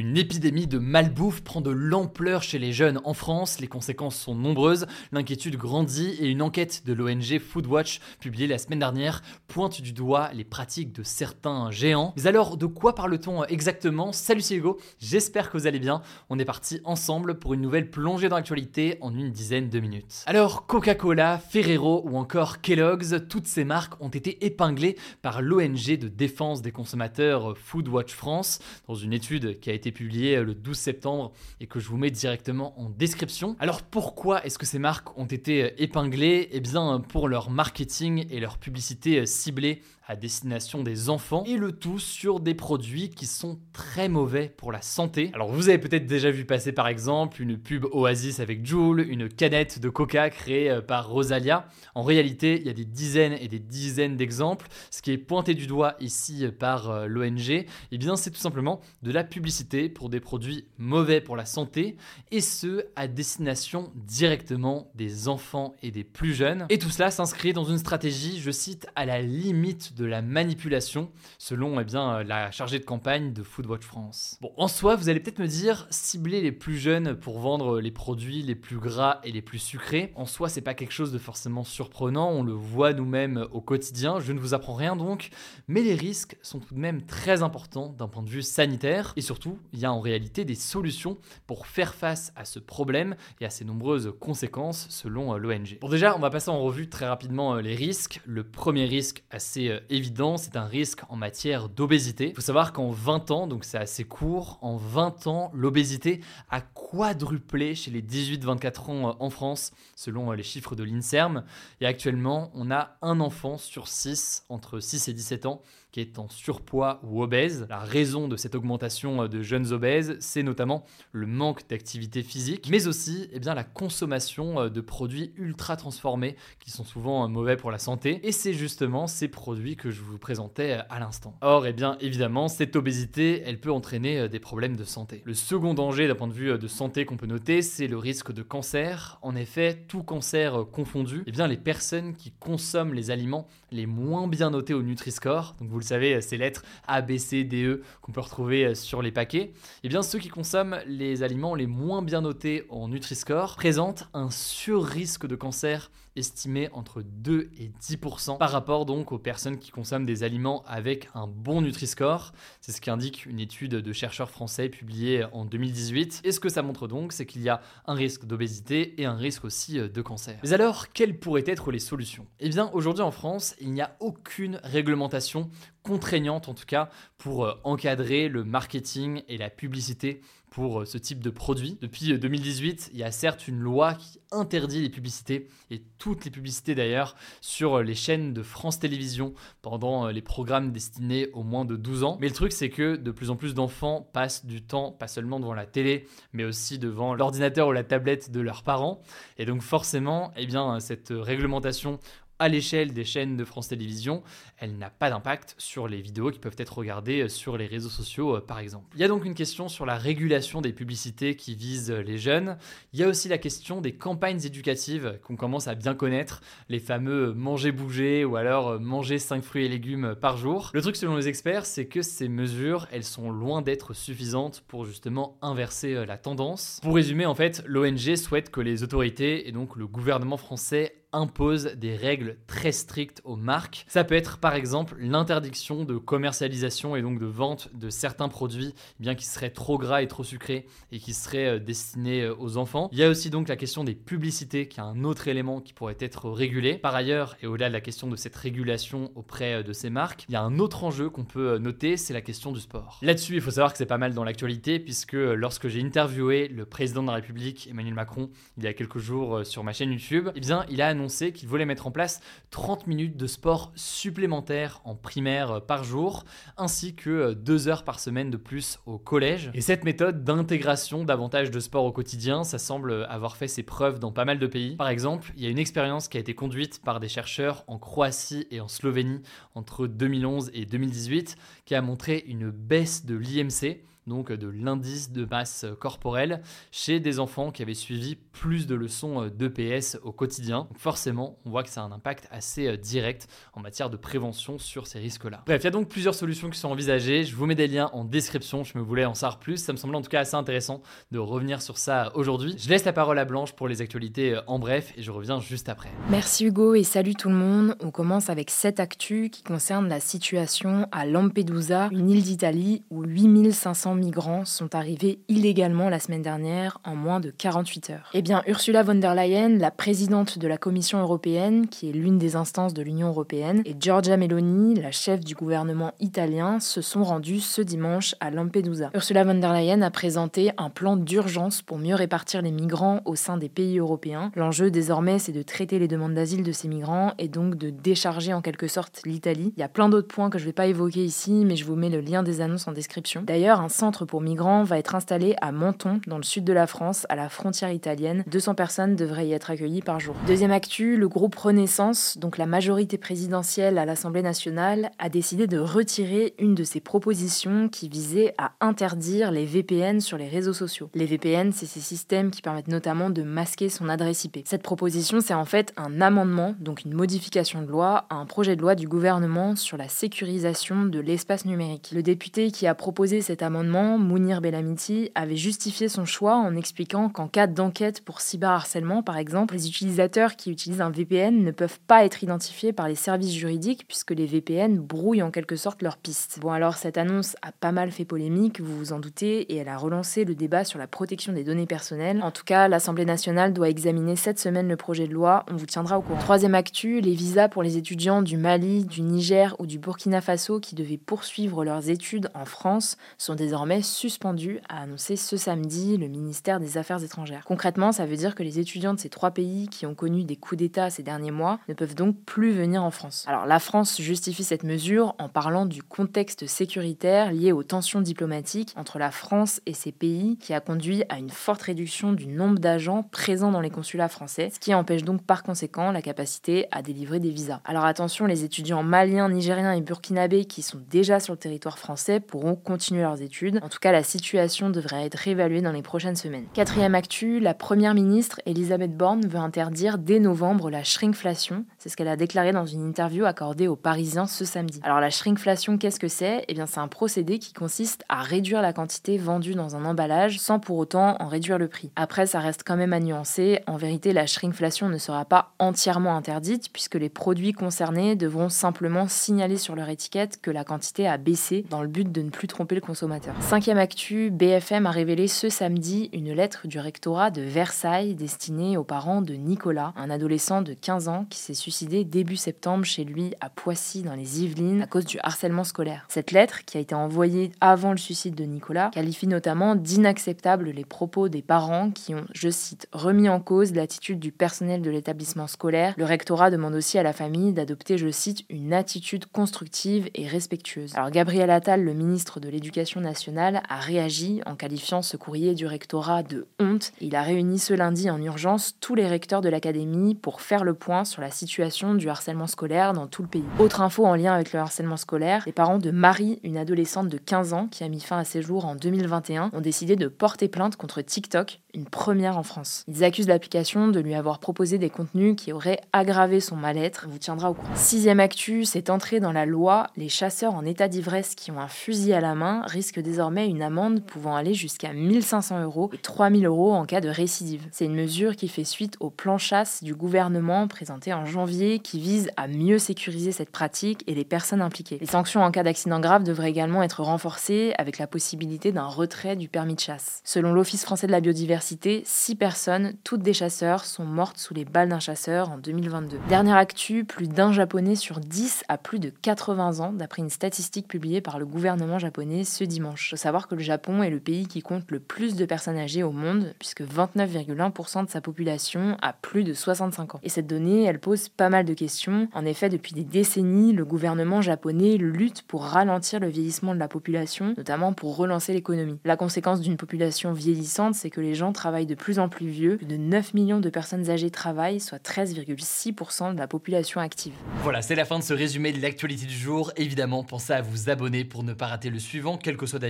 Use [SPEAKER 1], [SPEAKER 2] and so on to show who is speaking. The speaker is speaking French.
[SPEAKER 1] Une épidémie de malbouffe prend de l'ampleur chez les jeunes en France, les conséquences sont nombreuses, l'inquiétude grandit et une enquête de l'ONG Foodwatch publiée la semaine dernière pointe du doigt les pratiques de certains géants. Mais alors de quoi parle-t-on exactement? Salut c'est Hugo, j'espère que vous allez bien. On est parti ensemble pour une nouvelle plongée dans l'actualité en une dizaine de minutes. Alors Coca-Cola, Ferrero ou encore Kellogg's, toutes ces marques ont été épinglées par l'ONG de défense des consommateurs Foodwatch France dans une étude qui a été publiée le 12 septembre et que je vous mets directement en description. Alors pourquoi est-ce que ces marques ont été épinglées? Eh bien pour leur marketing et leur publicité ciblée à destination des enfants et le tout sur des produits qui sont très mauvais pour la santé. Alors vous avez peut-être déjà vu passer par exemple une pub Oasis avec Joule, une canette de Coca créée euh, par Rosalia. En réalité, il y a des dizaines et des dizaines d'exemples. Ce qui est pointé du doigt ici par euh, l'ONG, eh bien c'est tout simplement de la publicité pour des produits mauvais pour la santé et ce à destination directement des enfants et des plus jeunes. Et tout cela s'inscrit dans une stratégie, je cite, à la limite de la manipulation, selon eh bien, la chargée de campagne de Foodwatch France. Bon, en soi, vous allez peut-être me dire, cibler les plus jeunes pour vendre les produits les plus gras et les plus sucrés, en soi, c'est pas quelque chose de forcément surprenant, on le voit nous-mêmes au quotidien, je ne vous apprends rien donc, mais les risques sont tout de même très importants d'un point de vue sanitaire, et surtout, il y a en réalité des solutions pour faire face à ce problème et à ses nombreuses conséquences selon l'ONG. Bon déjà, on va passer en revue très rapidement les risques. Le premier risque assez évident, c'est un risque en matière d'obésité. Il faut savoir qu'en 20 ans, donc c'est assez court, en 20 ans, l'obésité a quadruplé chez les 18-24 ans en France, selon les chiffres de l'INSERM. Et actuellement, on a un enfant sur 6 entre 6 et 17 ans qui est en surpoids ou obèse. La raison de cette augmentation de jeunes obèses, c'est notamment le manque d'activité physique, mais aussi eh bien, la consommation de produits ultra transformés qui sont souvent mauvais pour la santé. Et c'est justement ces produits que je vous présentais à l'instant. Or, eh bien, évidemment, cette obésité, elle peut entraîner des problèmes de santé. Le second danger d'un point de vue de santé qu'on peut noter, c'est le risque de cancer. En effet, tout cancer confondu, eh bien, les personnes qui consomment les aliments les moins bien notés au Nutri-Score, donc vous le savez, ces lettres A, B, C, D, E qu'on peut retrouver sur les paquets, eh bien, ceux qui consomment les aliments les moins bien notés en Nutri-Score présentent un sur-risque de cancer estimé entre 2 et 10% par rapport donc aux personnes qui consomment des aliments avec un bon Nutri-Score. C'est ce qu'indique une étude de chercheurs français publiée en 2018. Et ce que ça montre donc, c'est qu'il y a un risque d'obésité et un risque aussi de cancer. Mais alors, quelles pourraient être les solutions? Eh bien, aujourd'hui en France, il n'y a aucune réglementation contraignante en tout cas pour encadrer le marketing et la publicité pour ce type de produit. Depuis 2018, il y a certes une loi qui interdit les publicités, et toutes les publicités d'ailleurs, sur les chaînes de France Télévisions pendant les programmes destinés aux moins de 12 ans. Mais le truc, c'est que de plus en plus d'enfants passent du temps, pas seulement devant la télé, mais aussi devant l'ordinateur ou la tablette de leurs parents. Et donc forcément, eh bien, cette réglementation à l'échelle des chaînes de France Télévisions, elle n'a pas d'impact sur les vidéos qui peuvent être regardées sur les réseaux sociaux par exemple. Il y a donc une question sur la régulation des publicités qui visent les jeunes. Il y a aussi la question des campagnes éducatives qu'on commence à bien connaître, les fameux manger bouger ou alors manger 5 fruits et légumes par jour. Le truc selon les experts, c'est que ces mesures, elles sont loin d'être suffisantes pour justement inverser la tendance. Pour résumer, en fait, l'ONG souhaite que les autorités et donc le gouvernement français impose des règles très strictes aux marques. Ça peut être par exemple l'interdiction de commercialisation et donc de vente de certains produits eh bien qui seraient trop gras et trop sucrés et qui seraient destinés aux enfants. Il y a aussi donc la question des publicités qui est un autre élément qui pourrait être régulé. Par ailleurs, et au-delà de la question de cette régulation auprès de ces marques, il y a un autre enjeu qu'on peut noter, c'est la question du sport. Là-dessus, il faut savoir que c'est pas mal dans l'actualité puisque lorsque j'ai interviewé le président de la République Emmanuel Macron il y a quelques jours sur ma chaîne YouTube, eh bien il a qu'il voulait mettre en place 30 minutes de sport supplémentaires en primaire par jour, ainsi que 2 heures par semaine de plus au collège. Et cette méthode d'intégration davantage de sport au quotidien, ça semble avoir fait ses preuves dans pas mal de pays. Par exemple, il y a une expérience qui a été conduite par des chercheurs en Croatie et en Slovénie entre 2011 et 2018 qui a montré une baisse de l'IMC donc de l'indice de masse corporelle, chez des enfants qui avaient suivi plus de leçons euh, d'EPS au quotidien. forcément, on voit que ça a un impact assez euh, direct en matière de prévention sur ces risques-là. Bref, il y a donc plusieurs solutions qui sont envisagées. Je vous mets des liens en description, je me voulais en savoir plus. Ça me semble en tout cas assez intéressant de revenir sur ça aujourd'hui. Je laisse la parole à Blanche pour les actualités euh, en bref et je reviens juste après.
[SPEAKER 2] Merci Hugo et salut tout le monde. On commence avec cette actu qui concerne la situation à Lampedusa, une île d'Italie où 8500 migrants sont arrivés illégalement la semaine dernière en moins de 48 heures. Eh bien, Ursula von der Leyen, la présidente de la Commission européenne, qui est l'une des instances de l'Union européenne, et Giorgia Meloni, la chef du gouvernement italien, se sont rendus ce dimanche à Lampedusa. Ursula von der Leyen a présenté un plan d'urgence pour mieux répartir les migrants au sein des pays européens. L'enjeu désormais, c'est de traiter les demandes d'asile de ces migrants et donc de décharger en quelque sorte l'Italie. Il y a plein d'autres points que je ne vais pas évoquer ici, mais je vous mets le lien des annonces en description. D'ailleurs, un centre pour migrants va être installé à Menton, dans le sud de la France, à la frontière italienne. 200 personnes devraient y être accueillies par jour. Deuxième actu, le groupe Renaissance, donc la majorité présidentielle à l'Assemblée nationale, a décidé de retirer une de ses propositions qui visait à interdire les VPN sur les réseaux sociaux. Les VPN, c'est ces systèmes qui permettent notamment de masquer son adresse IP. Cette proposition, c'est en fait un amendement, donc une modification de loi, à un projet de loi du gouvernement sur la sécurisation de l'espace numérique. Le député qui a proposé cet amendement Mounir Bellamiti avait justifié son choix en expliquant qu'en cas d'enquête pour cyberharcèlement, par exemple, les utilisateurs qui utilisent un VPN ne peuvent pas être identifiés par les services juridiques puisque les VPN brouillent en quelque sorte leurs pistes. Bon alors cette annonce a pas mal fait polémique, vous vous en doutez, et elle a relancé le débat sur la protection des données personnelles. En tout cas, l'Assemblée nationale doit examiner cette semaine le projet de loi, on vous tiendra au courant. Troisième actu, les visas pour les étudiants du Mali, du Niger ou du Burkina Faso qui devaient poursuivre leurs études en France sont désormais suspendu, a annoncé ce samedi le ministère des Affaires étrangères. Concrètement, ça veut dire que les étudiants de ces trois pays qui ont connu des coups d'État ces derniers mois ne peuvent donc plus venir en France. Alors la France justifie cette mesure en parlant du contexte sécuritaire lié aux tensions diplomatiques entre la France et ces pays qui a conduit à une forte réduction du nombre d'agents présents dans les consulats français, ce qui empêche donc par conséquent la capacité à délivrer des visas. Alors attention, les étudiants maliens, nigériens et burkinabés qui sont déjà sur le territoire français pourront continuer leurs études en tout cas, la situation devrait être réévaluée dans les prochaines semaines. Quatrième actu, la première ministre Elisabeth Borne veut interdire dès novembre la shrinkflation. C'est ce qu'elle a déclaré dans une interview accordée aux Parisiens ce samedi. Alors la shrinkflation, qu'est-ce que c'est? Eh bien, c'est un procédé qui consiste à réduire la quantité vendue dans un emballage sans pour autant en réduire le prix. Après, ça reste quand même à nuancer. En vérité, la shrinkflation ne sera pas entièrement interdite puisque les produits concernés devront simplement signaler sur leur étiquette que la quantité a baissé dans le but de ne plus tromper le consommateur. Cinquième actu, BFM a révélé ce samedi une lettre du rectorat de Versailles destinée aux parents de Nicolas, un adolescent de 15 ans qui s'est suicidé début septembre chez lui à Poissy dans les Yvelines à cause du harcèlement scolaire. Cette lettre, qui a été envoyée avant le suicide de Nicolas, qualifie notamment d'inacceptables les propos des parents qui ont, je cite, remis en cause l'attitude du personnel de l'établissement scolaire. Le rectorat demande aussi à la famille d'adopter, je cite, une attitude constructive et respectueuse. Alors Gabriel Attal, le ministre de l'Éducation nationale, a réagi en qualifiant ce courrier du rectorat de honte. Il a réuni ce lundi en urgence tous les recteurs de l'académie pour faire le point sur la situation du harcèlement scolaire dans tout le pays. Autre info en lien avec le harcèlement scolaire, les parents de Marie, une adolescente de 15 ans qui a mis fin à ses jours en 2021, ont décidé de porter plainte contre TikTok, une première en France. Ils accusent l'application de lui avoir proposé des contenus qui auraient aggravé son mal-être. Vous tiendra au courant. Sixième actu, c'est entré dans la loi. Les chasseurs en état d'ivresse qui ont un fusil à la main risquent désormais une amende pouvant aller jusqu'à 1500 euros et 3000 euros en cas de récidive. C'est une mesure qui fait suite au plan chasse du gouvernement présenté en janvier qui vise à mieux sécuriser cette pratique et les personnes impliquées. Les sanctions en cas d'accident grave devraient également être renforcées avec la possibilité d'un retrait du permis de chasse. Selon l'Office français de la biodiversité, 6 personnes, toutes des chasseurs, sont mortes sous les balles d'un chasseur en 2022. Dernière actu, plus d'un japonais sur 10 a plus de 80 ans d'après une statistique publiée par le gouvernement japonais ce dimanche. Faut savoir que le Japon est le pays qui compte le plus de personnes âgées au monde, puisque 29,1% de sa population a plus de 65 ans. Et cette donnée, elle pose pas mal de questions. En effet, depuis des décennies, le gouvernement japonais lutte pour ralentir le vieillissement de la population, notamment pour relancer l'économie. La conséquence d'une population vieillissante, c'est que les gens travaillent de plus en plus vieux. Plus de 9 millions de personnes âgées travaillent, soit 13,6% de la population active.
[SPEAKER 1] Voilà, c'est la fin de ce résumé de l'actualité du jour. Évidemment, pensez à vous abonner pour ne pas rater le suivant, quelle que soit d'ailleurs